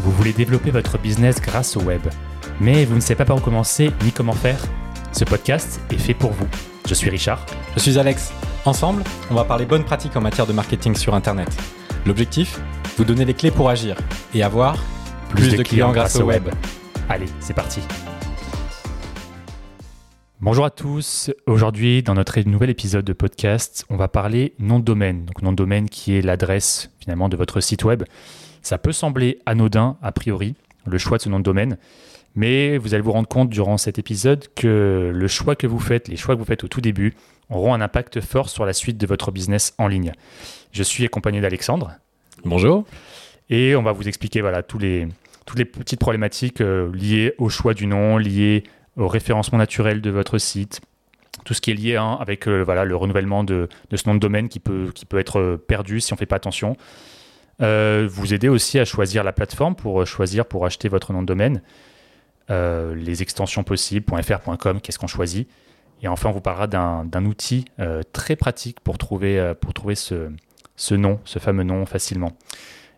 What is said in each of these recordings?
Vous voulez développer votre business grâce au web, mais vous ne savez pas par où commencer ni comment faire? Ce podcast est fait pour vous. Je suis Richard. Je suis Alex. Ensemble, on va parler bonnes pratiques en matière de marketing sur Internet. L'objectif? Vous donner les clés pour agir et avoir plus, de, clients, grâce au web. Allez, c'est parti. Bonjour à tous. Aujourd'hui, dans notre nouvel épisode de podcast, on va parler nom de domaine. Donc, nom de domaine qui est l'adresse finalement de votre site web. Ça peut sembler anodin a priori, le choix de ce nom de domaine, mais vous allez vous rendre compte durant cet épisode que le choix que vous faites, les choix que vous faites au tout début, auront un impact fort sur la suite de votre business en ligne. Je suis accompagné d'Alexandre. Bonjour. Et on va vous expliquer voilà, tous les, toutes les petites problématiques euh, liées au choix du nom, liées au référencement naturel de votre site, tout ce qui est lié hein, avec euh, voilà, le renouvellement de, ce nom de domaine qui peut, qui peut être euh, perdu si on ne fait pas attention. Euh, vous aider aussi à choisir la plateforme pour choisir pour acheter votre nom de domaine, les extensions possibles, .fr, .com, qu'est-ce qu'on choisit. Et enfin, on vous parlera d'un outil très pratique pour trouver, pour trouver ce, ce nom, ce fameux nom facilement.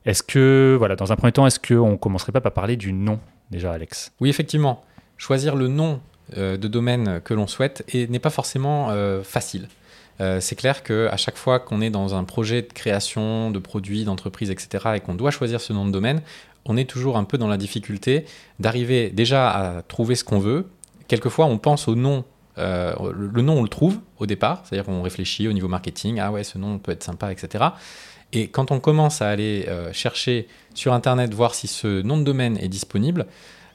Est-ce que, voilà, dans un premier temps, est-ce qu'on ne commencerait pas par parler du nom déjà, Alex? Oui, effectivement choisir le nom euh, de domaine que l'on souhaite n'est pas forcément euh, facile. Euh, c'est clair qu'à chaque fois qu'on est dans un projet de création de produits, d'entreprise, etc., et qu'on doit choisir ce nom de domaine, on est toujours un peu dans la difficulté d'arriver déjà à trouver ce qu'on veut. Quelquefois, on pense au nom le nom, on le trouve au départ, c'est-à-dire qu'on réfléchit au niveau marketing, ah ouais, ce nom peut être sympa, etc. Et quand on commence à aller chercher sur Internet, voir si ce nom de domaine est disponible,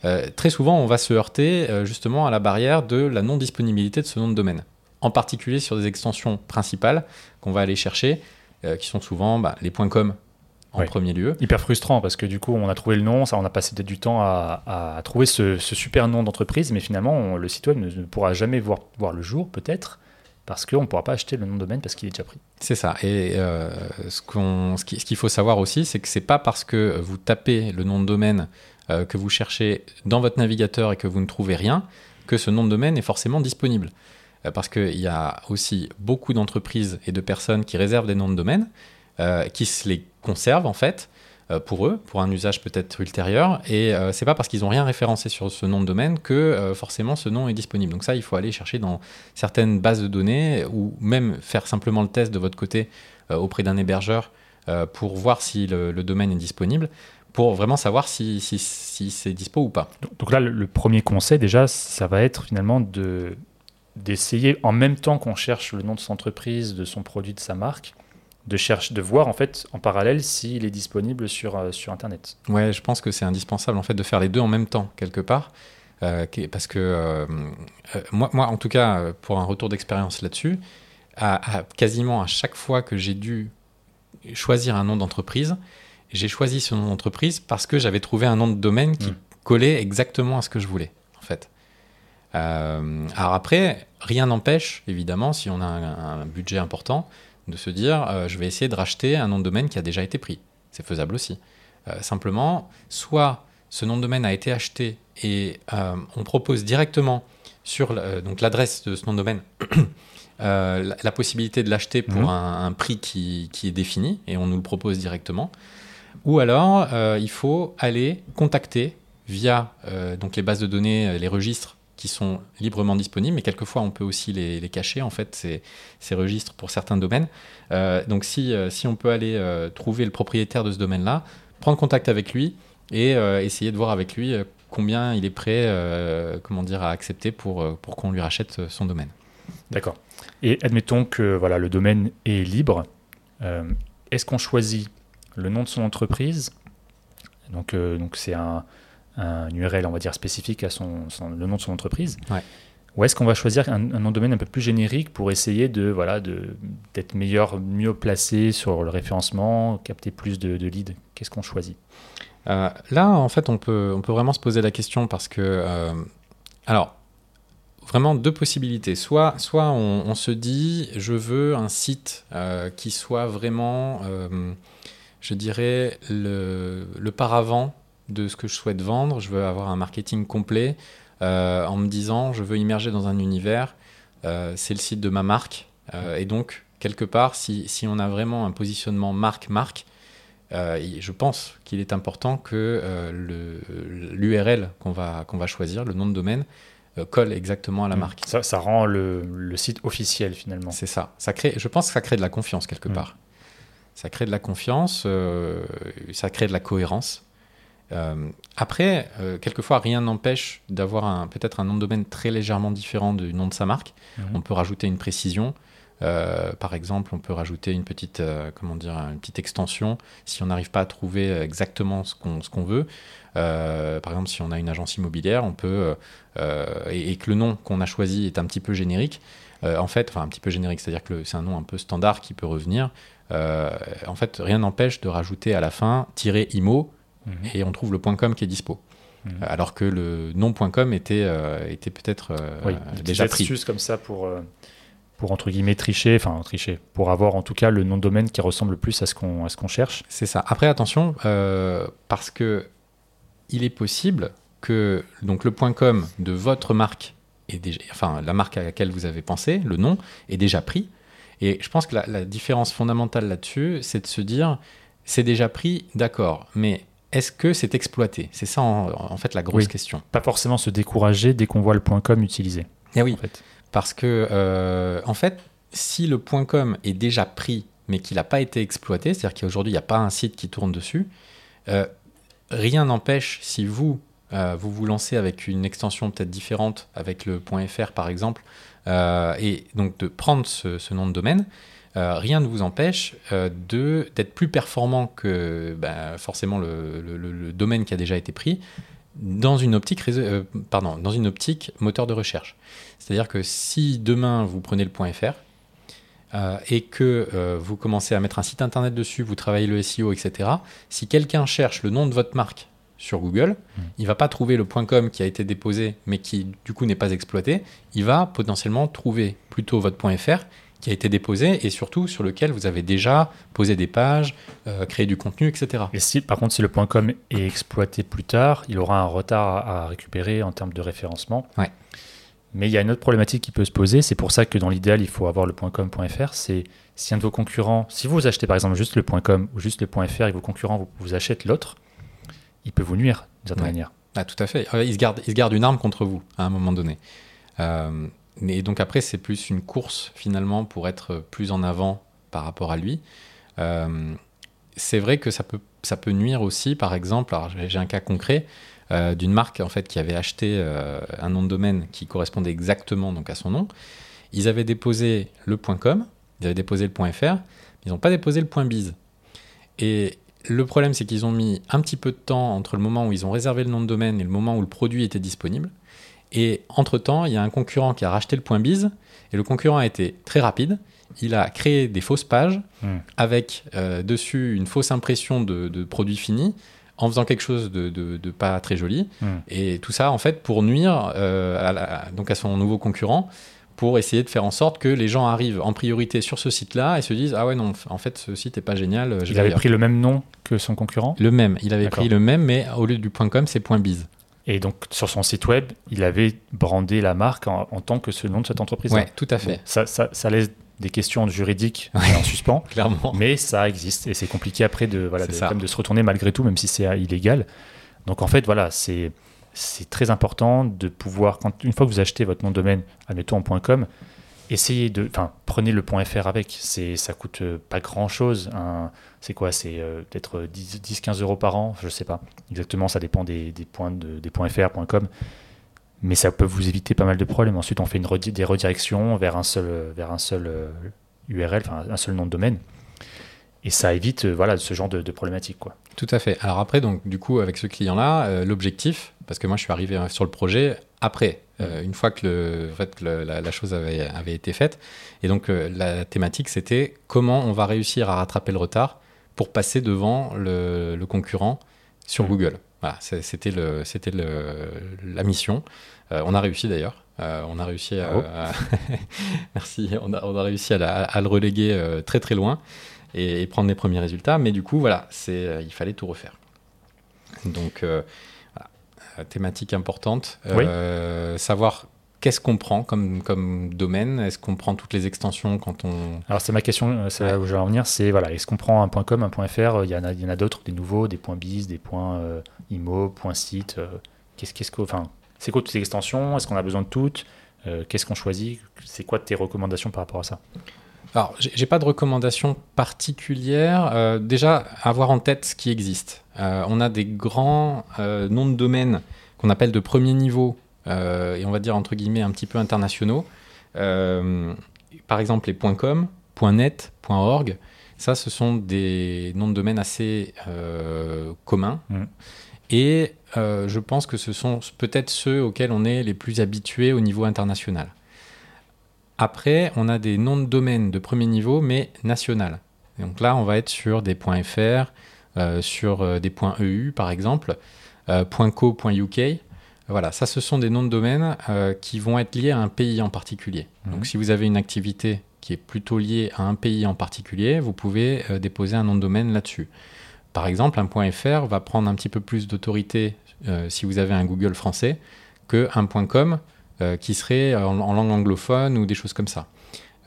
euh, très souvent, on va se heurter euh, justement à la barrière de la non-disponibilité de ce nom de domaine. En particulier sur des extensions principales qu'on va aller chercher, euh, qui sont souvent bah, les .com en premier lieu. Hyper frustrant parce que du coup, on a trouvé le nom, ça, on a passé du temps à, trouver ce, super nom d'entreprise, mais finalement, le site web ne, pourra jamais voir, voir le jour, peut-être, parce qu'on ne pourra pas acheter le nom de domaine parce qu'il est déjà pris. C'est ça. Et ce qu'il faut savoir aussi, c'est que c'est pas parce que vous tapez le nom de domaine euh, que vous cherchez dans votre navigateur et que vous ne trouvez rien, que ce nom de domaine est forcément disponible. Euh, parce qu'il y a aussi beaucoup d'entreprises et de personnes qui réservent des noms de domaine, euh, qui se les conservent en fait pour eux, pour un usage peut-être ultérieur. Et c'est pas parce qu'ils n'ont rien référencé sur ce nom de domaine que forcément ce nom est disponible. Donc ça, il faut aller chercher dans certaines bases de données ou même faire simplement le test de votre côté auprès d'un hébergeur pour voir si le, domaine est disponible pour vraiment savoir si, si, c'est dispo ou pas. Donc, là, le, premier conseil, déjà, ça va être finalement de d'essayer, en même temps qu'on cherche le nom de son entreprise, de son produit, de sa marque, de, chercher, de voir en fait en parallèle s'il est disponible sur, euh, sur Internet. Ouais, je pense que c'est indispensable en fait de faire les deux en même temps, quelque part. Euh, parce que euh, moi, moi, en tout cas, pour un retour d'expérience là-dessus, à, quasiment à chaque fois que j'ai dû choisir un nom d'entreprise, j'ai choisi ce nom d'entreprise parce que j'avais trouvé un nom de domaine qui hmm. collait exactement à ce que je voulais, en fait. Euh, alors après, rien n'empêche, évidemment, si on a un, budget important, de se dire, euh, je vais essayer de racheter un nom de domaine qui a déjà été pris. C'est faisable aussi. Euh, simplement, soit ce nom de domaine a été acheté et on propose directement sur donc l'adresse de ce nom de domaine la, possibilité de l'acheter pour hmm. un, prix qui, qui, est défini et on nous le propose directement. Ou alors, euh, il faut aller contacter via euh, donc les bases de données, euh, les registres qui sont librement disponibles, mais quelquefois on peut aussi les, cacher, en fait, ces, ces, registres pour certains domaines. donc si, si on peut aller trouver le propriétaire de ce domaine-là, prendre contact avec lui et essayer de voir avec lui combien il est prêt comment dire, à accepter pour, pour qu'on lui rachète son domaine. D'accord. Et admettons que voilà, le domaine est libre. Est-ce qu'on choisit le nom de son entreprise. Donc, euh, donc c'est un, URL, on va dire, spécifique à son, le nom de son entreprise. Ou est-ce qu'on va choisir un, nom de domaine un peu plus générique pour essayer de voilà d'être meilleur, mieux placé sur le référencement, capter plus de, leads? Qu'est-ce qu'on choisit? Euh, Là, en fait, on peut, on peut vraiment se poser la question parce que, euh, alors, vraiment deux possibilités. Soit, soit on, se dit, je veux un site qui soit vraiment je dirais, le, le, paravent de ce que je souhaite vendre. Je veux avoir un marketing complet euh, en me disant, je veux immerger dans un univers. Euh, c'est le site de ma marque. Euh, et donc, quelque part, si, si, on a vraiment un positionnement marque-marque, je pense qu'il est important que l'URL qu'on va, qu'on va choisir, le nom de domaine, colle exactement à la mm. marque. Ça, ça rend le, le, site officiel finalement. C'est ça. ça crée, je pense que ça crée de la confiance quelque mm. part. Ça crée de la confiance, ça crée de la cohérence. Euh, après, euh, quelquefois, rien n'empêche d'avoir peut-être un nom de domaine très légèrement différent du nom de sa marque. Mhm. On peut rajouter une précision. Euh, par exemple, on peut rajouter une petite, comment dire, une petite extension si on n'arrive pas à trouver exactement ce qu'on veut. par exemple, si on a une agence immobilière, on peut et, que le nom qu'on a choisi est un petit peu générique. en fait, enfin un petit peu générique, c'est-à-dire que c'est un nom un peu standard qui peut revenir. En fait, rien n'empêche de rajouter à la fin "-imo" Mhm. et on trouve le .com qui est dispo. Mhm. Alors que le non.com était, euh, était peut-être euh, déjà pris. comme ça pour, euh, pour entre guillemets tricher, enfin tricher, pour avoir en tout cas le nom de domaine qui ressemble le plus à ce qu'on qu'on cherche. C'est ça. Après attention, parce que il est possible que donc le .com de votre marque est déjà, enfin la marque à laquelle vous avez pensé, le nom est déjà pris. Et je pense que la, la différence fondamentale là-dessus, c'est de se dire, c'est déjà pris, d'accord, mais est-ce que c'est exploité? C'est ça en, fait la grosse question. Pas forcément se décourager dès qu'on voit le .com utilisé. Eh oui, parce que euh, en fait, si le .com est déjà pris mais qu'il n'a pas été exploité, c'est-à-dire qu'aujourd'hui il n'y a pas un site qui tourne dessus, euh, rien n'empêche si vous euh, vous vous lancez avec une extension peut-être différente avec le .fr par exemple, et donc de prendre ce nom de domaine euh, rien ne vous empêche euh, d'être plus performant que ben, forcément le, domaine qui a déjà été pris dans une optique, euh, pardon, dans une optique moteur de recherche. C'est-à-dire que si demain vous prenez le .fr et que vous commencez à mettre un site internet dessus, vous travaillez le SEO, etc., si quelqu'un cherche le nom de votre marque sur Google, il il va pas trouver le .com qui a été déposé mais qui du coup n'est pas exploité, il va potentiellement trouver plutôt votre .fr qui a été déposé et surtout sur lequel vous avez déjà posé des pages, euh, créé du contenu, etc. Et si, par contre, si le .com est exploité plus tard, il aura un retard à, récupérer en termes de référencement. Ouais. Mais il y a une autre problématique qui peut se poser, c'est pour ça que dans l'idéal, il faut avoir le .com.fr, c'est si un de vos concurrents, si vous achetez par exemple juste le .com ou juste le .fr et vos concurrents vous, vous achètent l'autre, il peut vous nuire d'une certaine manière. Ah, tout à fait. Euh, il se, garde, il se garde une arme contre vous à un moment donné. Euh, et donc après, c'est plus une course finalement pour être plus en avant par rapport à lui. Euh, c'est vrai que ça peut, ça peut nuire aussi, par exemple, alors j'ai un cas concret euh, d'une marque en fait qui avait acheté euh, un nom de domaine qui correspondait exactement donc à son nom. Ils avaient déposé le .com, ils avaient déposé le .fr, mais ils n'ont pas déposé le .biz. Et le problème, c'est qu'ils ont mis un petit peu de temps entre le moment où ils ont réservé le nom de domaine et le moment où le produit était disponible. Et entre-temps, il y a un concurrent qui a racheté le point bise, et le concurrent a été très rapide. Il a créé des fausses pages hmm. avec euh, dessus une fausse impression de, produit fini en faisant quelque chose de, pas très joli. Hmm. Et tout ça, en fait, pour nuire euh, à, donc à son nouveau concurrent, pour essayer de faire en sorte que les gens arrivent en priorité sur ce site-là et se disent Ah ouais, non, en fait, ce site n'est pas génial. il avait pris le même nom que son concurrent Le même. Il avait pris le même, mais au lieu du .com, c'est .biz. Et donc, sur son site web, il avait brandé la marque en, tant que ce nom de cette entreprise. Oui, tout à fait. ça, ça, ça, laisse des questions juridiques en suspens. Clairement. Mais ça existe et c'est compliqué après de, voilà, de, de, se retourner malgré tout, même si c'est illégal. Donc, en fait, voilà, c'est. C'est très important de pouvoir, quand, une fois que vous achetez votre nom de domaine, admettons .com, essayez de, enfin, prenez le .fr avec. C'est, ça coûte euh, pas grand chose. c'est quoi? C'est euh, peut-être 10-15 euros par an? Je sais pas exactement. Ça dépend des, points de, des .fr, .com. Mais ça peut vous éviter pas mal de problèmes. Ensuite, on fait une des redirections vers un seul, vers un seul URL, euh, enfin un seul nom de domaine. Et ça évite voilà ce genre de, de problématiques quoi. Tout à fait. Alors après donc du coup avec ce client là, l'objectif parce que moi je suis arrivé sur le projet après euh, une fois que, le, en fait, la, chose avait, avait, été faite. Et donc euh, la thématique, c'était comment on va réussir à rattraper le retard pour passer devant le, concurrent sur mmh. Google. Voilà, c'était le, c'était la mission. Euh, on a réussi d'ailleurs. on a réussi à, merci. On a, on a réussi à, à, le reléguer très très loin et, et, prendre les premiers résultats. Mais du coup, voilà, c'est, il fallait tout refaire. Donc thématique importante. Euh, savoir qu'est-ce qu'on prend comme, comme domaine Est-ce qu'on prend toutes les extensions quand on... Alors c'est ma question, euh, c'est là où je vais en venir, c'est voilà, est-ce qu'on prend un .com, un .fr? Il y en a, il y en a d'autres, des nouveaux, des .biz, des euh, .imo, .site. euh, qu'est-ce, qu'est-ce que, enfin, c'est quoi toutes ces extensions? Est-ce qu'on a besoin de toutes? Euh, Qu'est-ce qu'on choisit? C'est quoi tes recommandations par rapport à ça? Alors, j'ai pas de recommandation particulière. Euh, déjà, avoir en tête ce qui existe. Euh, on a des grands euh, noms de domaines qu'on appelle de premier niveau, et on va dire entre guillemets un petit peu internationaux. Par exemple, les .com, .net, .org. Ça, ce sont des noms de domaine assez communs. Mhm. Et je pense que ce sont peut-être ceux auxquels on est les plus habitués au niveau international. Après, on a des noms de domaine de premier niveau, mais national. Et donc là, on va être sur des .fr, euh, sur euh, des .eu par exemple, euh, .co, .uk. Voilà, ça, ce sont des noms de domaine euh, qui vont être liés à un pays en particulier. Mhm. Donc si vous avez une activité qui est plutôt liée à un pays en particulier, vous pouvez déposer un nom de domaine là-dessus. Par exemple, un .fr va prendre un petit peu plus d'autorité si vous avez un Google français que un .com euh, qui serait en, en langue anglophone ou des choses comme ça.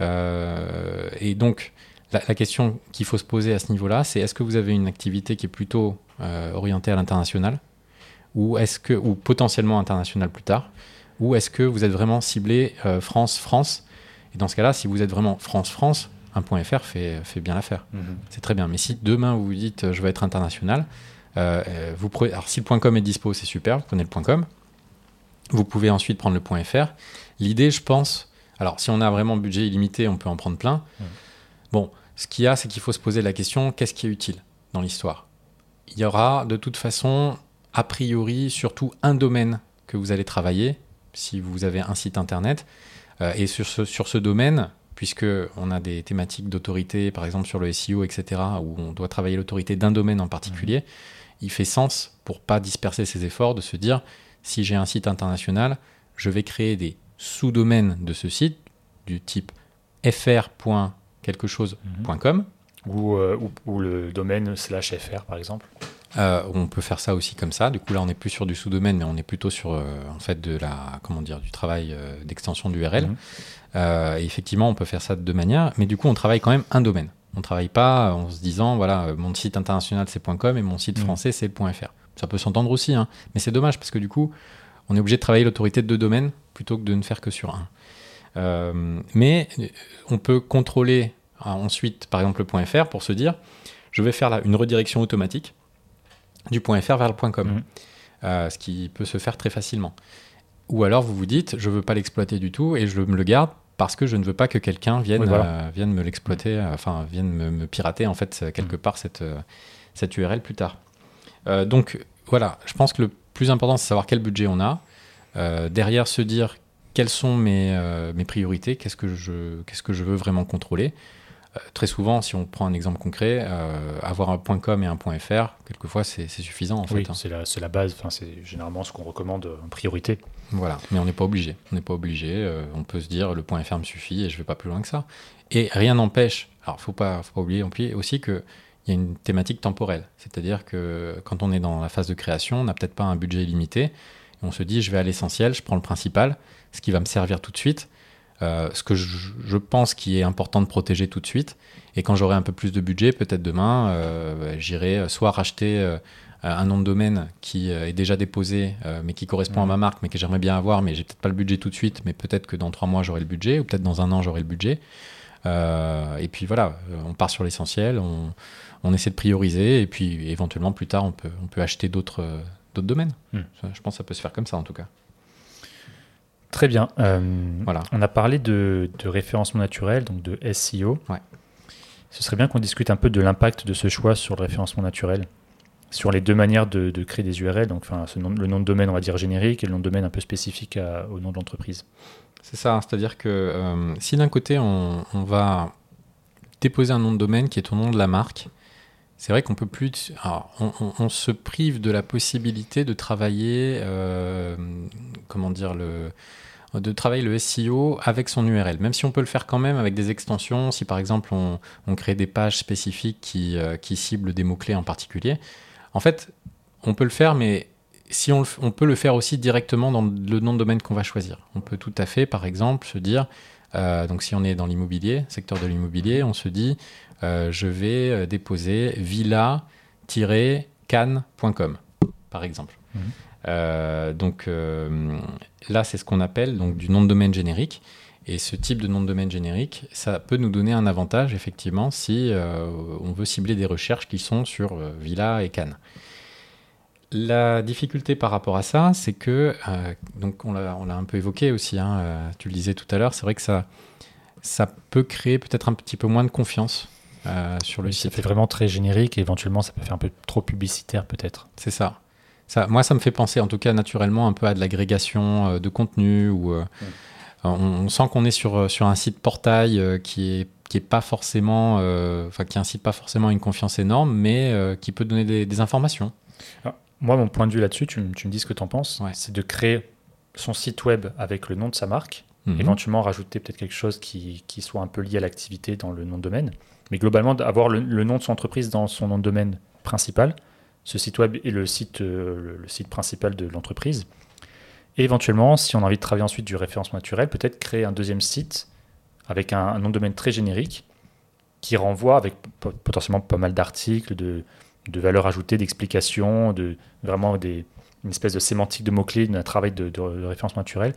Euh, et donc, la, la question qu'il faut se poser à ce niveau-là, c'est est-ce que vous avez une activité qui est plutôt euh, orientée à l'international ou est-ce que ou potentiellement international plus tard ou est-ce que vous êtes vraiment ciblé euh, France France? Et dans ce cas-là si vous êtes vraiment France France un .fr fait, fait bien l'affaire. C'est très bien. Mais si demain vous vous dites je veux être international euh, vous prenez, alors si le .com est dispo c'est super vous prenez le .com vous pouvez ensuite prendre le .fr l'idée je pense alors si on a vraiment budget illimité on peut en prendre plein. Bon ce qu'il y a c'est qu'il faut se poser la question qu'est-ce qui est utile dans l'histoire? Il y aura de toute façon a priori surtout un domaine que vous allez travailler si vous avez un site internet. Euh, et sur ce, sur ce domaine puisque on a des thématiques d'autorité par exemple sur le SEO etc où on doit travailler l'autorité d'un domaine en particulier il fait sens pour pas disperser ses efforts de se dire si j'ai un site international je vais créer des sous-domaines de ce site du type fr. quelque chose.com ou, euh, ou, ou le domaine slash fr par exemple. Euh, on peut faire ça aussi comme ça. Du coup, là, on n'est plus sur du sous-domaine, mais on est plutôt sur euh, en fait de la comment dire du travail euh, d'extension d'URL. Mhm. Et effectivement, on peut faire ça de deux manières, mais du coup, on travaille quand même un domaine. On travaille pas en se disant voilà, mon site international c'est .com et mon site Mhm. français c'est .fr. Ça peut s'entendre aussi, hein, mais c'est dommage parce que du coup, on est obligé de travailler l'autorité de deux domaines plutôt que de ne faire que sur un. Euh, mais euh, on peut contrôler euh, ensuite, par exemple, le .fr pour se dire je vais faire là une redirection automatique du .fr vers le .com, Mhm. Euh, ce qui peut se faire très facilement. Ou alors vous vous dites, je veux pas l'exploiter du tout et je me le garde parce que je ne veux pas que quelqu'un vienne, Oui, voilà. euh, vienne me l'exploiter, enfin vienne me, me pirater en fait quelque Mhm. part cette, cette URL plus tard. Euh, donc voilà, je pense que le plus important c'est savoir quel budget on a. Euh, derrière se dire quelles sont mes, euh, mes priorités, qu'est-ce que je qu'est-ce que je veux vraiment contrôler. Très souvent, si on prend un exemple concret, avoir un .com et un .fr, quelquefois c'est suffisant en fait. Oui, hein. c'est la, la base, enfin, c'est généralement ce qu'on recommande en priorité. Voilà, mais on n'est pas obligé. On n'est pas obligé. on peut se dire le point .fr me suffit et je vais pas plus loin que ça. Et rien n'empêche. Alors, faut pas, faut pas oublier oublier aussi que il y a une thématique temporelle. C'est-à-dire que quand on est dans la phase de création, on n'a peut-être pas un budget illimité. On se dit, je vais à l'essentiel, je prends le principal, ce qui va me servir tout de suite, euh, ce que je, je pense qui est important de protéger tout de suite. Et quand j'aurai un peu plus de budget, peut-être demain, euh, bah, j'irai soit racheter euh, un nom de domaine qui euh, est déjà déposé, euh, mais qui correspond à ma marque, mais que j'aimerais bien avoir, mais j'ai peut-être pas le budget tout de suite, mais peut-être que dans trois mois j'aurai le budget, ou peut-être dans un an j'aurai le budget. Euh, et puis voilà, euh, on part sur l'essentiel, on, on essaie de prioriser, et puis éventuellement plus tard on peut, on peut acheter d'autres euh, d'autres domaines. Ça, Je pense que ça peut se faire comme ça en tout cas. Très bien. Euh, Voilà. On a parlé de, de référencement naturel, donc de SEO. Ouais. Ce serait bien qu'on discute un peu de l'impact de ce choix sur le référencement naturel, sur les deux manières de, de créer des URL, donc enfin, ce nom- le nom de domaine, on va dire générique, et le nom de domaine un peu spécifique à- au nom de l'entreprise. C'est ça, c'est-à-dire que euh, si d'un côté on, on va déposer un nom de domaine qui est au nom de la marque, c'est vrai qu'on peut plus. on, se prive de la possibilité de travailler, euh, comment dire, le, de travailler le SEO avec son URL, même si on peut le faire quand même avec des extensions. Si par exemple on, crée des pages spécifiques qui, euh, ciblent des mots-clés en particulier, en fait, on peut le faire, mais si on, peut le faire aussi directement dans le nom de domaine qu'on va choisir. On peut tout à fait, par exemple, se dire, euh, donc si on est dans l'immobilier, secteur de l'immobilier, on se dit, euh, je vais euh, déposer villa-cannes.com, par exemple. Mmh. Euh, donc là, c'est ce qu'on appelle donc, du nom de domaine générique. Et ce type de nom de domaine générique, ça peut nous donner un avantage, effectivement, si on veut cibler des recherches qui sont sur Villa et Cannes. La difficulté par rapport à ça, c'est que, euh, donc on l'a un peu évoqué aussi, hein, euh, tu le disais tout à l'heure, c'est vrai que ça, ça peut créer peut-être un petit peu moins de confiance euh, sur le site. Ça fait vraiment très générique et éventuellement ça peut faire un peu trop publicitaire peut-être. C'est ça. ça. Moi, ça me fait penser en tout cas naturellement un peu à de l'agrégation de contenu ou on, sent qu'on est sur, sur un site portail qui est qui est pas forcément, enfin qui incite pas forcément à une confiance énorme, mais qui peut donner des, des informations. Ah, moi, mon point de vue là-dessus, tu, me dis ce que tu en penses, c'est de créer son site web avec le nom de sa marque, mhm. éventuellement rajouter peut-être quelque chose qui, soit un peu lié à l'activité dans le nom de domaine, mais globalement avoir le, nom de son entreprise dans son nom de domaine principal. Ce site web est le site, euh, le, site principal de l'entreprise. Et éventuellement, si on a envie de travailler ensuite du référencement naturel, peut-être créer un deuxième site avec un, un, nom de domaine très générique qui renvoie avec potentiellement pas mal d'articles, de, de valeur ajoutée, d'explication, de vraiment des, une espèce de sémantique de mots-clés, d'un travail de, de, référence naturelle.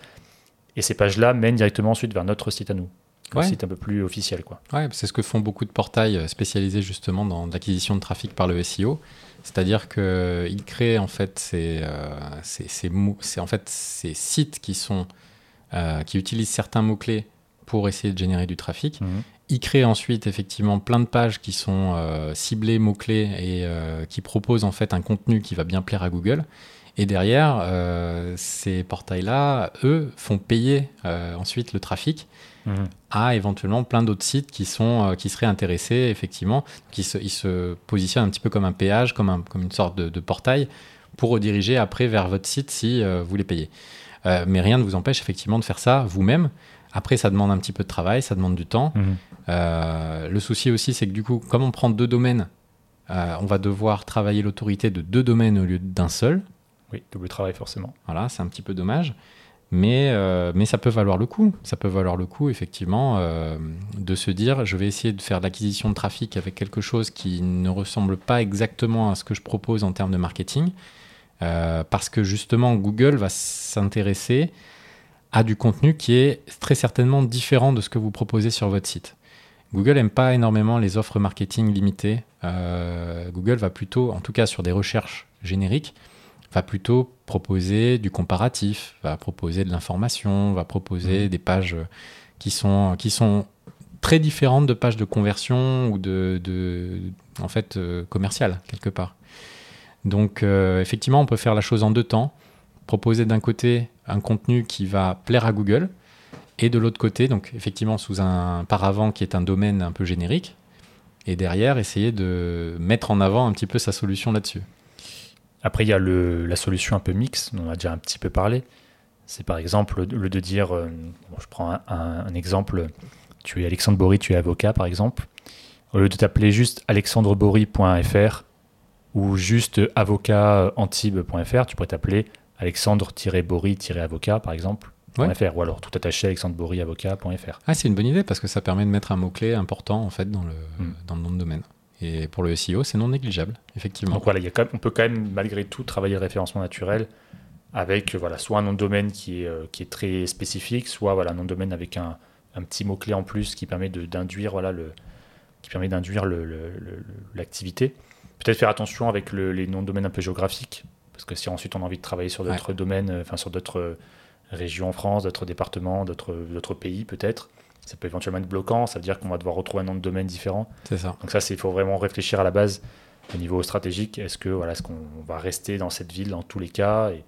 Et ces pages-là mènent directement ensuite vers notre site à nous, un site un peu plus officiel. Quoi. Ouais, c'est ce que font beaucoup de portails euh, spécialisés justement dans l'acquisition de trafic par le SEO. C'est-à-dire qu'ils créent en fait ces, euh, ces, ces, en fait ces sites qui, sont, euh, qui utilisent certains mots-clés pour essayer de générer du trafic. Mhm il crée ensuite effectivement plein de pages qui sont euh, ciblées mots-clés et euh, qui proposent en fait un contenu qui va bien plaire à Google. Et derrière, euh, ces portails-là, eux, font payer ensuite le trafic mhm. à éventuellement plein d'autres sites qui, sont, qui seraient intéressés, effectivement, qui se, ils se positionnent un petit peu comme un péage, comme, un, comme une sorte de, de, portail pour rediriger après vers votre site si vous les payez. mais rien ne vous empêche effectivement de faire ça vous-même. Après, ça demande un petit peu de travail, ça demande du temps. Mhm. Euh, le souci aussi, c'est que du coup, comme on prend deux domaines, euh, on va devoir travailler l'autorité de deux domaines au lieu d'un seul. Oui, double travail forcément. Voilà, c'est un petit peu dommage. Mais, euh, mais ça peut valoir le coup. Ça peut valoir le coup, effectivement, de se dire je vais essayer de faire de l'acquisition de trafic avec quelque chose qui ne ressemble pas exactement à ce que je propose en termes de marketing. parce que justement, Google va s'intéresser à du contenu qui est très certainement différent de ce que vous proposez sur votre site. Google n'aime pas énormément les offres marketing limitées. Euh, Google va plutôt, en tout cas sur des recherches génériques, va plutôt proposer du comparatif, va proposer de l'information, va proposer mmh. des pages qui sont, qui sont très différentes de pages de conversion ou de, de en fait, euh, commerciales, quelque part. Donc, euh, effectivement, on peut faire la chose en deux temps. Proposer d'un côté un contenu qui va plaire à Google, et de l'autre côté, donc effectivement sous un paravent qui est un domaine un peu générique, et derrière essayer de mettre en avant un petit peu sa solution là-dessus. Après, il y a le, la solution un peu mix, dont on a déjà un petit peu parlé. C'est par exemple le de dire, euh, je prends un, exemple, tu es Alexandre Bory, tu es avocat par exemple. Au lieu de t'appeler juste alexandrebory.fr ou juste avocatantibes.fr, tu pourrais t'appeler alexandre-bory-avocat par exemple ou alors tout attaché alexandre-bory-avocat.fr. Ah, c'est une bonne idée parce que ça permet de mettre un mot-clé important en fait dans le, hmm. dans le nom de domaine. Et pour le SEO, c'est non négligeable, effectivement. Donc voilà, y a quand même, on peut quand même malgré tout travailler le référencement naturel avec voilà, soit un nom de domaine qui est, euh, qui est très spécifique, soit voilà, un nom de domaine avec un, un petit mot-clé en plus qui permet d'induire voilà, le, qui permet d'induire l'activité. Peut-être faire attention avec les noms de domaine un peu géographiques, parce que si ensuite on a envie de travailler sur d'autres domaines, euh, enfin sur d'autres régions en France, d'autres départements, d'autres pays peut-être. Ça peut éventuellement être bloquant, ça veut dire qu'on va devoir retrouver un nom de domaine différent. C'est ça. Donc ça, il faut vraiment réfléchir à la base au niveau stratégique. Est-ce que voilà, est-ce qu'on va rester dans cette ville dans tous les cas et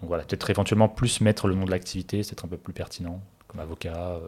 donc voilà, peut-être éventuellement plus mettre le nom de l'activité, c'est un peu plus pertinent, comme avocat. Euh,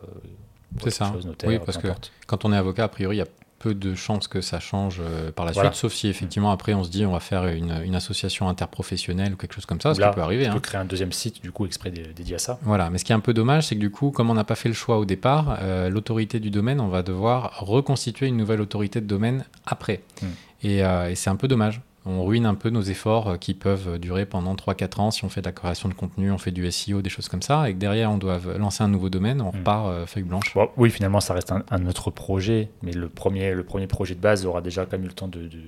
c'est ça. oui, parce que quand on est avocat, a priori, il y a peu de chances que ça change euh, par la suite, sauf si effectivement après on se dit on va faire une, association interprofessionnelle ou quelque chose comme ça, ce qui peut arriver. On peut hein. créer un deuxième site du coup exprès dédié à ça. Voilà, mais ce qui est un peu dommage, c'est que du coup, comme on n'a pas fait le choix au départ, euh, l'autorité du domaine, on va devoir reconstituer une nouvelle autorité de domaine après. Hmm. Euh, et, c'est un peu dommage. On ruine un peu nos efforts euh, qui peuvent durer pendant 3-4 ans si on fait de la création de contenu, on fait du SEO, des choses comme ça, et que derrière on doit lancer un nouveau domaine, on Mm. repart euh, feuille blanche. Bon, oui, finalement, ça reste un, un autre projet, mais le premier, le premier projet de base aura déjà quand même eu le temps de, de- de-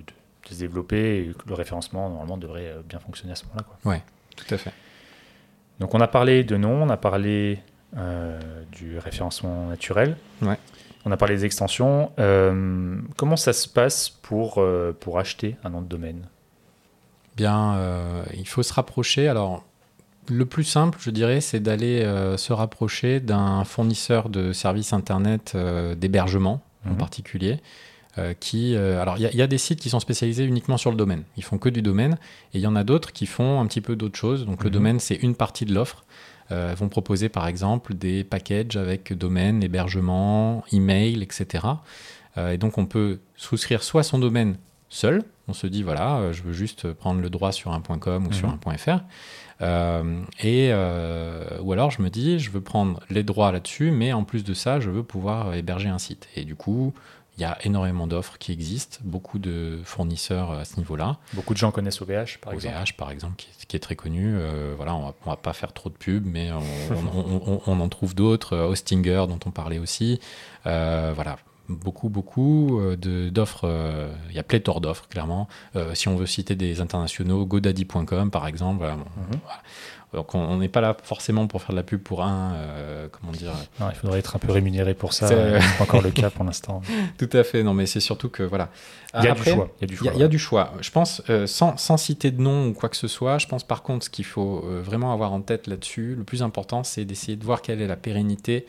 de se développer et le référencement, normalement, devrait euh, bien fonctionner à ce moment-là. quoi. Tout à fait. Donc, on a parlé de nom, on a parlé euh, du référencement naturel, Ouais. On a parlé des extensions. Euh, comment ça se passe pour, euh, pour acheter un nom de domaine? Bien, euh, il faut se rapprocher. Alors, le plus simple, je dirais, c'est d'aller se rapprocher d'un fournisseur de services Internet d'hébergement en Mhm. particulier. qui, alors, il y, a- il y a des sites qui sont spécialisés uniquement sur le domaine. Ils font que du domaine. Et il y en a d'autres qui font un petit peu d'autres choses. Donc, le Mhm. domaine, c'est une partie de l'offre. Euh, ils vont proposer, par exemple, des packages avec domaine, hébergement, email, etc. Euh, et donc, on peut souscrire soit son domaine seul. On se dit, voilà, euh, je veux juste prendre le droit sur un .com ou sur Mhm. un .fr. Euh, et, euh, ou alors, je me dis, je veux prendre les droits là-dessus, mais en plus de ça, je veux pouvoir héberger un site. Et du coup, il y a énormément d'offres qui existent, beaucoup de fournisseurs à ce niveau-là. Beaucoup de gens connaissent OVH, par OVH, exemple. par exemple, qui est, qui est très connu. Euh, voilà, on on va pas faire trop de pubs, mais on, on- on- on en trouve d'autres. Euh, Hostinger, dont on parlait aussi. Euh, voilà, beaucoup, beaucoup euh, d'offres. euh, Il y a pléthore d'offres, clairement. Euh, si on veut citer des internationaux, GoDaddy.com, par exemple. Voilà, Mhm. voilà. Donc, on- n'est pas là forcément pour faire de la pub pour un, euh, comment dire, Non, il faudrait être un peu rémunéré pour ça. C'est- pas encore le cas pour l'instant. tout à fait. Non, mais c'est surtout que voilà. Il y a Après, du choix. Il y a du Il y, choix. a- il y a du choix. Je pense, euh, sans, sans citer de nom ou quoi que ce soit, je pense par contre ce qu'il faut euh, vraiment avoir en tête là-dessus, le plus important, c'est d'essayer de voir quelle est la pérennité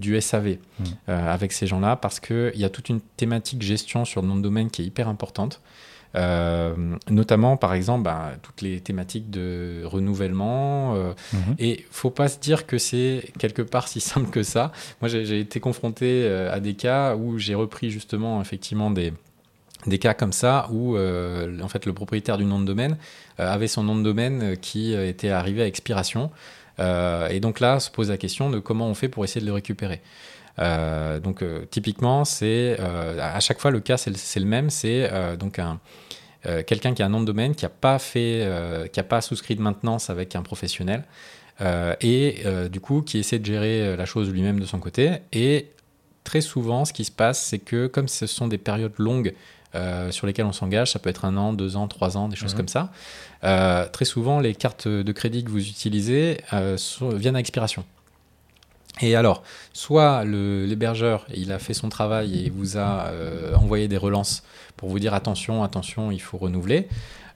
du SAV Mm. euh, avec ces gens-là, parce qu'il y a toute une thématique gestion sur le nom de domaine qui est hyper importante. Euh, notamment, par exemple, bah, toutes les thématiques de renouvellement. Mhm. et faut pas se dire que c'est quelque part si simple que ça. Moi, j'ai été confronté euh, à des cas où j'ai repris justement effectivement des des cas comme ça où euh, en fait le propriétaire du nom de domaine euh, avait son nom de domaine qui était arrivé à expiration Euh, et donc là se pose la question de comment on fait pour essayer de le récupérer. Euh, donc euh, typiquement c'est euh, à chaque fois le cas c'est le, même c'est donc un quelqu'un qui a un nom de domaine qui n'a pas fait qui a pas souscrit de maintenance avec un professionnel et du coup qui essaie de gérer la chose lui-même de son côté et très souvent ce qui se passe c'est que comme ce sont des périodes longues euh, sur lesquelles on s'engage, ça peut être un an, deux ans, trois ans, des choses Mhm. comme ça. Euh, très souvent, les cartes de crédit que vous utilisez euh, sont- viennent à expiration. Et alors, soit l'hébergeur, il a fait son travail et vous a euh, envoyé des relances pour vous dire attention, attention, il faut renouveler.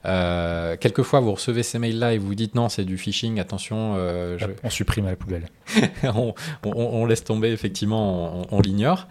Euh, quelquefois, vous recevez ces mails-là et vous vous dites non, c'est du phishing, attention, euh, je- On supprime à la poubelle. on, on- on laisse tomber, effectivement, on, on l'ignore.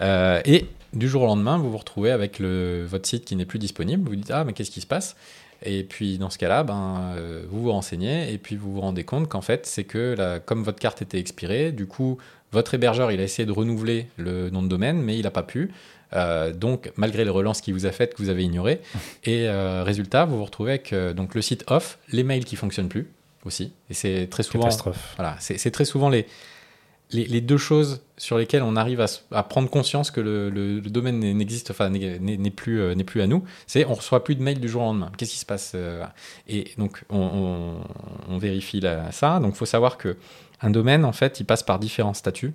Et du jour au lendemain, vous vous retrouvez avec le, votre site qui n'est plus disponible. Vous vous dites, ah, mais qu'est-ce qui se passe? Et puis, dans ce cas-là, ben, euh, vous vous renseignez et puis vous vous rendez compte qu'en fait, c'est que la- comme votre carte était expirée, du coup, votre hébergeur, il a essayé de renouveler le nom de domaine, mais il n'a pas pu. Euh, donc, malgré les relances qu'il vous a faites, que vous avez ignorées. Et euh, résultat, vous vous retrouvez avec donc, le site off, les mails qui fonctionnent plus aussi. Et c'est très souvent. Catastrophe. Voilà, c'est très souvent les, les, les deux choses sur lesquelles on arrive à, prendre conscience que le, le- le domaine n'existe, enfin n'est plus, euh, n'est plus à nous. C'est on reçoit plus de mails du jour au lendemain. Qu'est-ce qui se passe euh, Et donc on, on- on vérifie là, ça. Donc il faut savoir que un domaine en fait, il passe par différents statuts.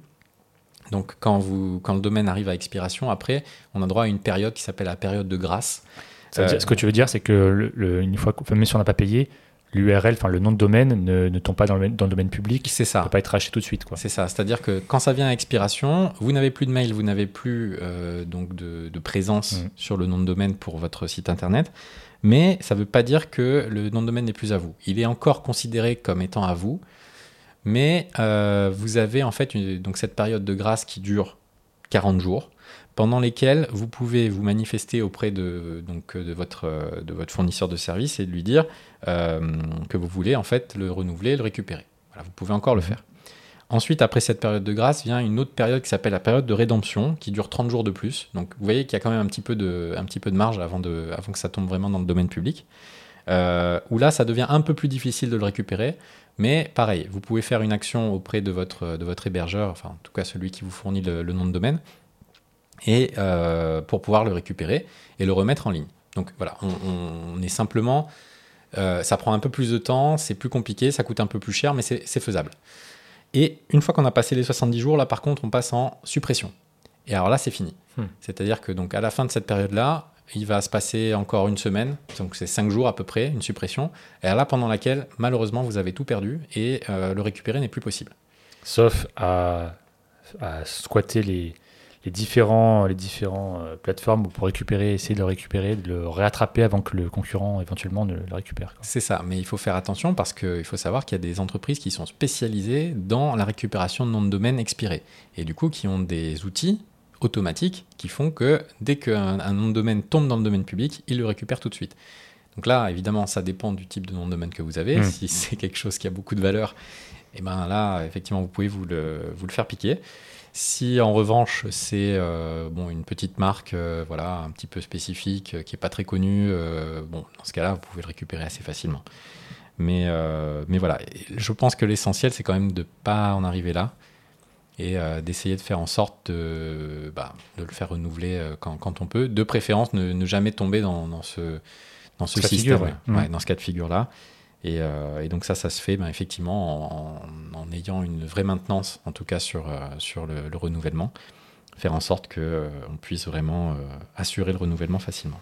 Donc quand vous quand le domaine arrive à expiration, après on a droit à une période qui s'appelle la période de grâce. Ça veut Euh, dire- ce que tu veux dire, c'est que le- le- une fois, qu'on- même si on n'a pas payé, l'URL, enfin le nom de domaine, ne, ne tombe pas dans le, dans le domaine public. C'est ne ça. peut pas être racheté tout de suite. C'est ça, c'est-à-dire que quand ça vient à expiration, vous n'avez plus de mail, vous n'avez plus euh, donc de, de présence Mm. sur le nom de domaine pour votre site internet, mais ça ne veut pas dire que le nom de domaine n'est plus à vous. Il est encore considéré comme étant à vous, mais euh, vous avez en fait une- donc cette période de grâce qui dure 40 jours, pendant lesquels vous pouvez vous manifester auprès de, euh, de votre fournisseur de service et lui dire euh, que vous voulez en fait le renouveler, le récupérer. Voilà, vous pouvez encore le faire. Ensuite, après cette période de grâce, vient une autre période qui s'appelle la période de rédemption, qui dure 30 jours de plus. Donc vous voyez qu'il y a quand même un petit peu de, marge avant que ça tombe vraiment dans le domaine public. Euh, où là, ça devient un peu plus difficile de le récupérer. Mais pareil, vous pouvez faire une action auprès de votre, de votre hébergeur, enfin en tout cas celui qui vous fournit le, le nom de domaine, et euh, pour pouvoir le récupérer et le remettre en ligne. Donc voilà, on, est simplement. Euh, ça prend un peu plus de temps, c'est plus compliqué, ça coûte un peu plus cher, mais c'est faisable. Et une fois qu'on a passé les 70 jours, là par contre, on passe en suppression. Et alors là, c'est fini. Hmm. C'est-à-dire que donc à la fin de cette période-là, il va se passer encore une semaine, donc c'est 5 jours à peu près, une suppression, et là pendant laquelle malheureusement vous avez tout perdu et euh, le récupérer n'est plus possible. Sauf à, à squatter les, les différents, les différents euh, plateformes pour récupérer, essayer de le récupérer, de le réattraper avant que le concurrent éventuellement ne le récupère. C'est ça, mais il faut faire attention parce qu'il faut savoir qu'il y a des entreprises qui sont spécialisées dans la récupération de noms de domaine expirés et du coup qui ont des outils automatiques qui font que dès qu'un nom de domaine tombe dans le domaine public, ils le récupèrent tout de suite. Donc là, évidemment, ça dépend du type de nom de domaine que vous avez. Hmm. Si c'est quelque chose qui a beaucoup de valeur, et eh ben là, effectivement, vous pouvez vous le, vous le faire piquer. Si en revanche c'est euh, bon, une petite marque euh, voilà, un petit peu spécifique, euh, qui n'est pas très connue, bon, dans ce cas-là, vous pouvez le récupérer assez facilement. Mais, mais voilà, je pense que l'essentiel, c'est quand même de ne pas en arriver là et d'essayer de faire en sorte de, bah, de le faire renouveler quand, quand, on peut. De préférence, ne, jamais tomber dans, dans ce, dans ce système, mmh. dans ce cas de figure-là. Euh, et, donc ça, ça se fait ben, effectivement en, ayant une vraie maintenance, en tout cas sur, euh, sur le, renouvellement, faire en sorte qu'on euh, on puisse vraiment assurer le renouvellement facilement.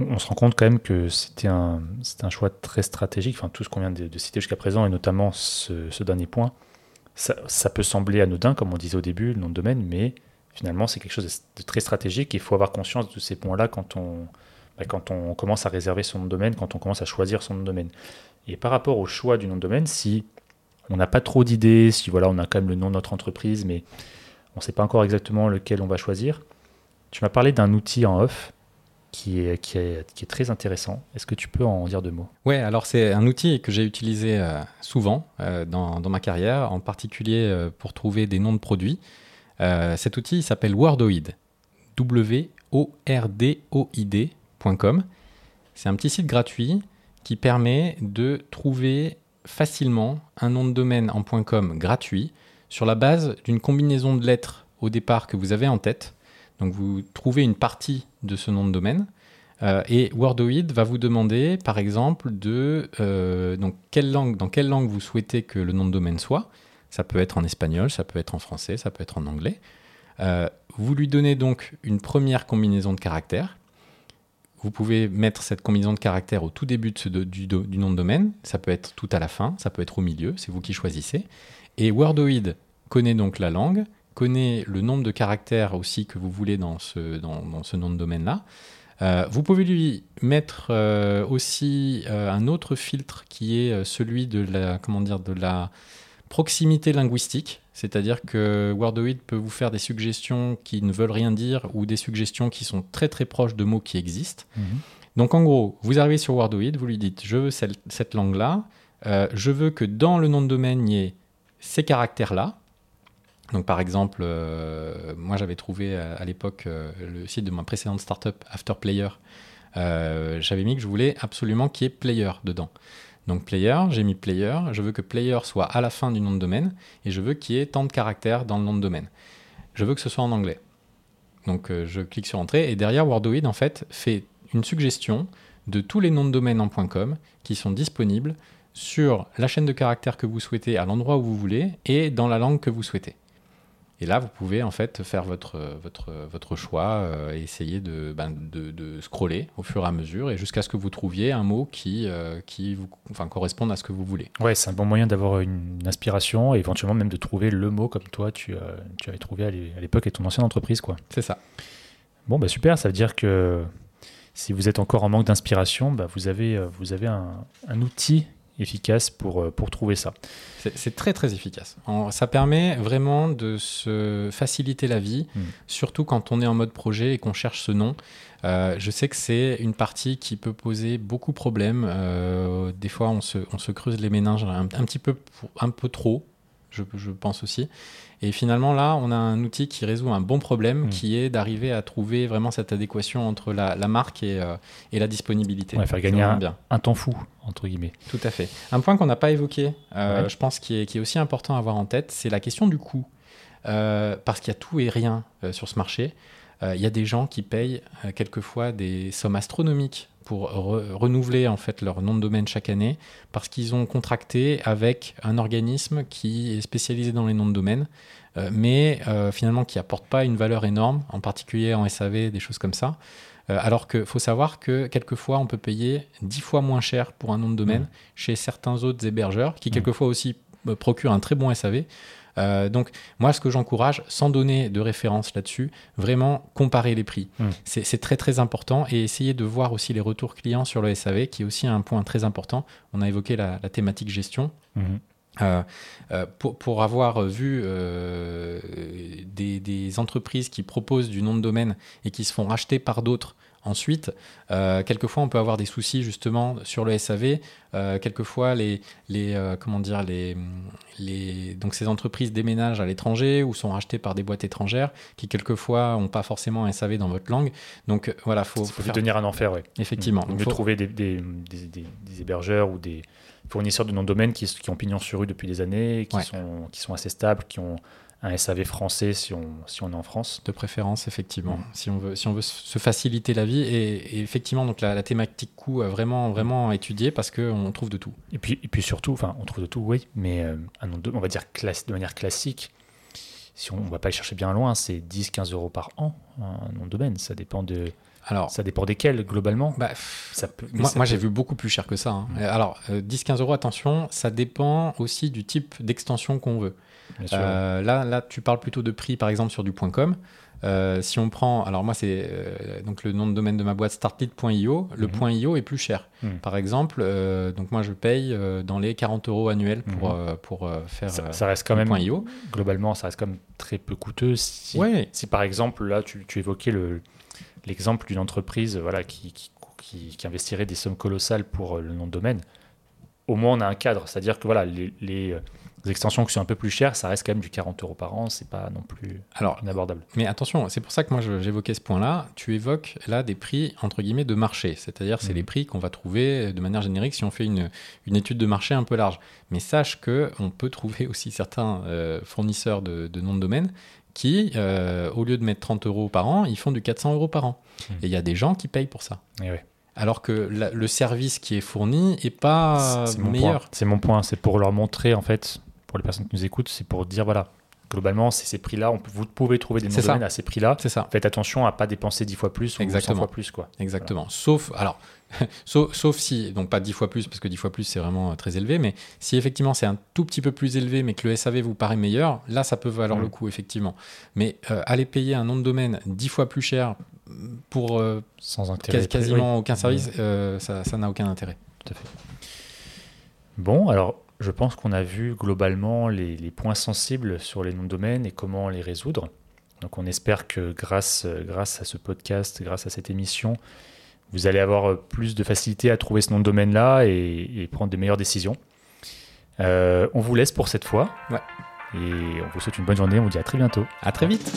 on se rend compte quand même que c'était un, un choix très stratégique, enfin tout ce qu'on vient de, citer jusqu'à présent, et notamment ce, ce dernier point. Ça, peut sembler anodin, comme on disait au début, le nom de domaine, mais finalement c'est quelque chose de très stratégique. Il faut avoir conscience de ces points-là quand on, ben, quand on commence à réserver son nom de domaine, quand on commence à choisir son nom de domaine. Et par rapport au choix du nom de domaine, si on n'a pas trop d'idées, si voilà, on a quand même le nom de notre entreprise, mais on ne sait pas encore exactement lequel on va choisir, tu m'as parlé d'un outil en off qui est, très intéressant. Est-ce que tu peux en dire deux mots? Ouais, alors c'est un outil que j'ai utilisé euh, souvent euh, dans, dans, ma carrière, en particulier euh, pour trouver des noms de produits. cet outil s'appelle Wordoid. W-O-R-D-O-I-D.com. C'est un petit site gratuit qui permet de trouver facilement un nom de domaine en .com gratuit sur la base d'une combinaison de lettres au départ que vous avez en tête. Donc vous trouvez une partie de ce nom de domaine euh, et Wordoid va vous demander par exemple euh, dans quelle langue vous souhaitez que le nom de domaine soit. Ça peut être en espagnol, ça peut être en français, ça peut être en anglais. Euh, vous lui donnez donc une première combinaison de caractères vous pouvez mettre cette combinaison de caractères au tout début du, nom de domaine. Ça peut être tout à la fin, ça peut être au milieu, c'est vous qui choisissez. Et Wordoid connaît donc la langue, connaît le nombre de caractères aussi que vous voulez dans ce, dans, ce nom de domaine-là. Euh, vous pouvez lui mettre euh, aussi euh, un autre filtre qui est celui de la, comment dire, de la proximité linguistique. C'est-à-dire que Wordoid peut vous faire des suggestions qui ne veulent rien dire ou des suggestions qui sont très très proches de mots qui existent. Mhm. Donc en gros, vous arrivez sur Wordoid, vous lui dites je veux cette, langue-là, euh, je veux que dans le nom de domaine il y ait ces caractères-là. Donc par exemple, euh, moi j'avais trouvé à, l'époque euh, le site de ma précédente startup Afterplayer. j'avais mis que je voulais absolument qu'il y ait player dedans. Donc player, j'ai mis player, je veux que player soit à la fin du nom de domaine et je veux qu'il y ait tant de caractères dans le nom de domaine. Je veux que ce soit en anglais. Donc euh, je clique sur entrée et derrière Wordoid en fait fait une suggestion de tous les noms de domaine en .com qui sont disponibles sur la chaîne de caractères que vous souhaitez à l'endroit où vous voulez et dans la langue que vous souhaitez. Et là, vous pouvez en fait faire votre, votre, votre choix euh, et essayer de, ben, de, de, scroller au fur et à mesure et jusqu'à ce que vous trouviez un mot qui, euh, qui vous, enfin, corresponde à ce que vous voulez. Ouais, c'est un bon moyen d'avoir une inspiration et éventuellement même de trouver le mot comme toi tu, euh, tu avais trouvé à l'époque et ton ancienne entreprise. quoi. C'est ça. Bon, bah super, ça veut dire que si vous êtes encore en manque d'inspiration, bah, vous avez, vous avez un, un outil efficace pour, euh, pour trouver ça. C'est très très efficace. ça permet vraiment de se faciliter la vie, hmm. surtout quand on est en mode projet et qu'on cherche ce nom. Euh, je sais que c'est une partie qui peut poser beaucoup de problèmes. Euh, des fois, on se, on se, creuse les méninges un, petit peu, un peu trop, je, je pense aussi. Et finalement, là, on a un outil qui résout un bon problème, hmm. qui est d'arriver à trouver vraiment cette adéquation entre la, marque et, euh, et, la disponibilité. Ouais, faire gagner un, un, temps fou, entre guillemets. Tout à fait. Un point qu'on n'a pas évoqué, euh, je pense, qui est, qui est, aussi important à avoir en tête, c'est la question du coût. Euh, parce qu'il y a tout et rien sur ce marché. il y a des gens qui payent quelquefois des sommes astronomiques pour renouveler en fait leur nom de domaine chaque année parce qu'ils ont contracté avec un organisme qui est spécialisé dans les noms de domaine, mais finalement qui apporte pas une valeur énorme, en particulier en SAV, des choses comme ça. Euh, alors qu'il faut savoir que quelquefois, on peut payer 10 fois moins cher pour un nom de domaine mmh. chez certains autres hébergeurs qui, mmh. quelquefois aussi, euh, procurent un très bon SAV. Euh, donc, moi, ce que j'encourage, sans donner de référence là-dessus, vraiment comparer les prix. Mmh. C'est très, très important et essayer de voir aussi les retours clients sur le SAV, qui est aussi un point très important. On a évoqué la, thématique gestion. Pour, avoir vu des, des, entreprises qui proposent du nom de domaine et qui se font racheter par d'autres Ensuite, euh, quelquefois, on peut avoir des soucis justement sur le SAV. Euh, quelquefois, les, les euh, comment dire, les, les, donc ces entreprises déménagent à l'étranger ou sont rachetées par des boîtes étrangères qui quelquefois n'ont pas forcément un SAV dans votre langue. Donc voilà, faut, faut faire... devenir un enfer, oui. Effectivement. Il faut trouver des, des, des, hébergeurs ou des fournisseurs de noms de domaine qui, qui, ont pignon sur rue depuis des années, qui, sont, qui sont assez stables, qui ont un SAV français si on, si on est en France. De préférence, effectivement, mm. si, on veut, si on veut se faciliter la vie. Et, effectivement, donc la, thématique coût a vraiment, vraiment étudié parce qu'on trouve de tout. Et puis, et puis surtout, enfin, on trouve de tout, oui, mais euh, un nom de, on va dire de manière classique, si on ne va pas le chercher bien loin, c'est 10-15 euros par an, un nom de domaine. Ça dépend de. Alors, ça dépend desquels, globalement bah, ça peut, Moi, j'ai vu beaucoup plus cher que ça. Hein. Alors, 10-15 euh, euros, attention, ça dépend aussi du type d'extension qu'on veut. Euh, là, là, tu parles plutôt de prix, par exemple, sur du .com. Euh, si on prend, alors moi c'est euh, donc le nom de domaine de ma boîte startlead.io, le mhm. .io est plus cher. Mhm. Par exemple, donc moi je paye dans les 40 euros annuels pour, mhm. pour faire. Ça, reste quand même .io. Globalement, ça reste quand même très peu coûteux. Si, si par exemple là tu, tu évoquais le l'exemple d'une entreprise voilà qui, qui, qui, investirait des sommes colossales pour le nom de domaine, au moins on a un cadre, c'est-à-dire que voilà les, les extensions qui sont un peu plus chères, ça reste quand même du 40 euros par an, c'est pas non plus Alors, inabordable. Mais attention, c'est pour ça que moi j'évoquais ce point-là. Tu évoques là des prix entre guillemets de marché, c'est-à-dire c'est mmh. les prix qu'on va trouver de manière générique si on fait une, une, étude de marché un peu large. Mais sache que on peut trouver aussi certains euh, fournisseurs de, de noms de domaine qui, euh, au lieu de mettre 30 euros par an, ils font du 400 euros par an. Mmh. Et il y a des gens qui payent pour ça. Et oui alors que le service qui est fourni est pas meilleur. C'est mon point, c'est pour leur montrer en fait pour les personnes qui nous écoutent, c'est pour dire voilà, globalement, c'est ces prix-là. vous pouvez trouver des noms à ces prix-là. C'est ça. Faites attention à pas dépenser 10 fois plus ou Exactement. 100 fois plus. Quoi. Exactement. Sauf, alors, sauf, sauf, si, donc pas 10 fois plus, parce que 10 fois plus, c'est vraiment euh, très élevé, mais si effectivement c'est un tout petit peu plus élevé, mais que le SAV vous paraît meilleur, là, ça peut valoir le mm. coup, effectivement. Mais euh, aller payer un nom de domaine 10 fois plus cher pour euh, Sans intérêt, quasiment aucun service, mm. ça n'a aucun intérêt. Tout à fait. Bon, alors je pense qu'on a vu globalement les, points sensibles sur les noms de domaine et comment les résoudre. Donc on espère que grâce, grâce à ce podcast, grâce à cette émission, vous allez avoir plus de facilité à trouver ce nom de domaine-là et, prendre des meilleures décisions. Euh, on vous laisse pour cette fois. Ouais. Et on vous souhaite une bonne journée. On vous dit à très bientôt. À très vite.